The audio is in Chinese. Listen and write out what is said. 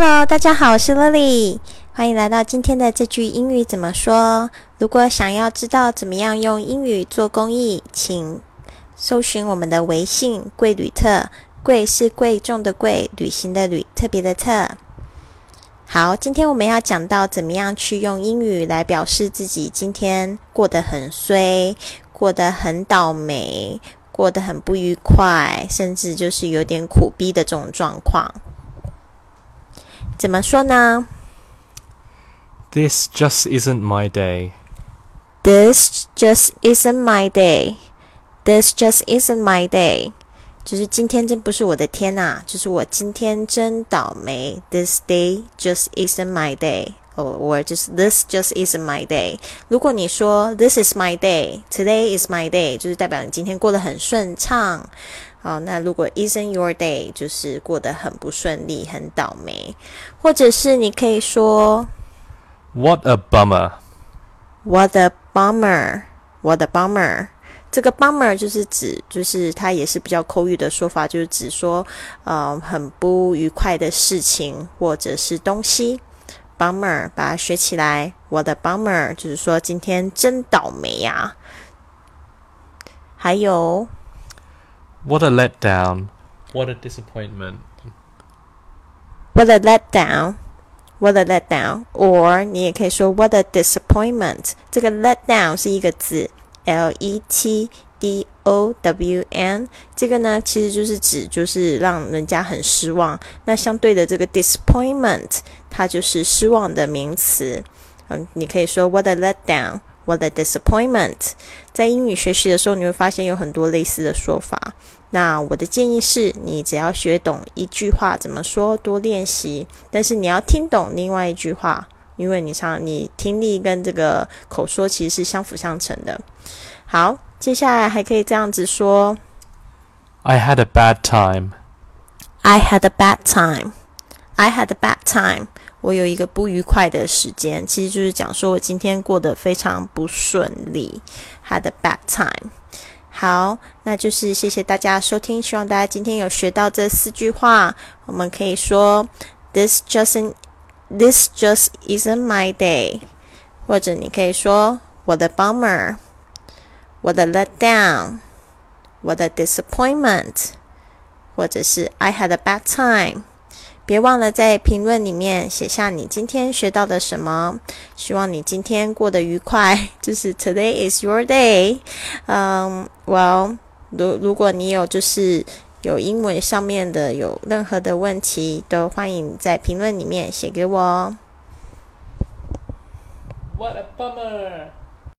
Hello，大家好，我是 Lily，欢迎来到今天的这句英语怎么说。如果想要知道怎么样用英语做公益，请搜寻我们的微信“贵旅特”，贵是贵重的贵，旅行的旅，特别的特。好，今天我们要讲到怎么样去用英语来表示自己今天过得很衰，过得很倒霉，过得很不愉快，甚至就是有点苦逼的这种状况。怎么说呢？This just isn't my day. This just isn't my day. This just isn't my day. 就是今天真不是我的天呐！就是我今天真倒霉。This day just isn't my day. Or just this just isn't my day. 如果你说 This is my day. Today is my day. 就是代表你今天过得很顺畅。 好，那如果 isn't your day 就是过得很不顺利、很倒霉，或者是你可以说 What a bummer！What a bummer！What a bummer！这个 bummer 就是指，就是它也是比较口语的说法，就是指说，呃，很不愉快的事情或者是东西。bummer 把它学起来，What a bummer！就是说今天真倒霉呀。还有。What a letdown. What a disappointment. What a letdown. What a letdown. Or 你也可以说 What a disappointment. 这个 letdown 是一个字，L E T D O W N。这个呢，其实就是指就是让人家很失望。那相对的这个 disappointment，它就是失望的名词。嗯，你可以说 What a letdown. What a disappointment！在英语学习的时候，你会发现有很多类似的说法。那我的建议是，你只要学懂一句话怎么说，多练习。但是你要听懂另外一句话，因为你常你听力跟这个口说其实是相辅相成的。好，接下来还可以这样子说：I had a bad time. I had a bad time. I had a bad time. 我有一个不愉快的时间，其实就是讲说我今天过得非常不顺利，had a bad time。好，那就是谢谢大家收听，希望大家今天有学到这四句话。我们可以说，This just this just isn't my day，或者你可以说，What a bummer，What a letdown，What a disappointment，或者是 I had a bad time。别忘了在评论里面写下你今天学到的什么。希望你今天过得愉快。就是 Today is your day。嗯，Well，如如果你有就是有英文上面的有任何的问题，都欢迎在评论里面写给我。What a bummer!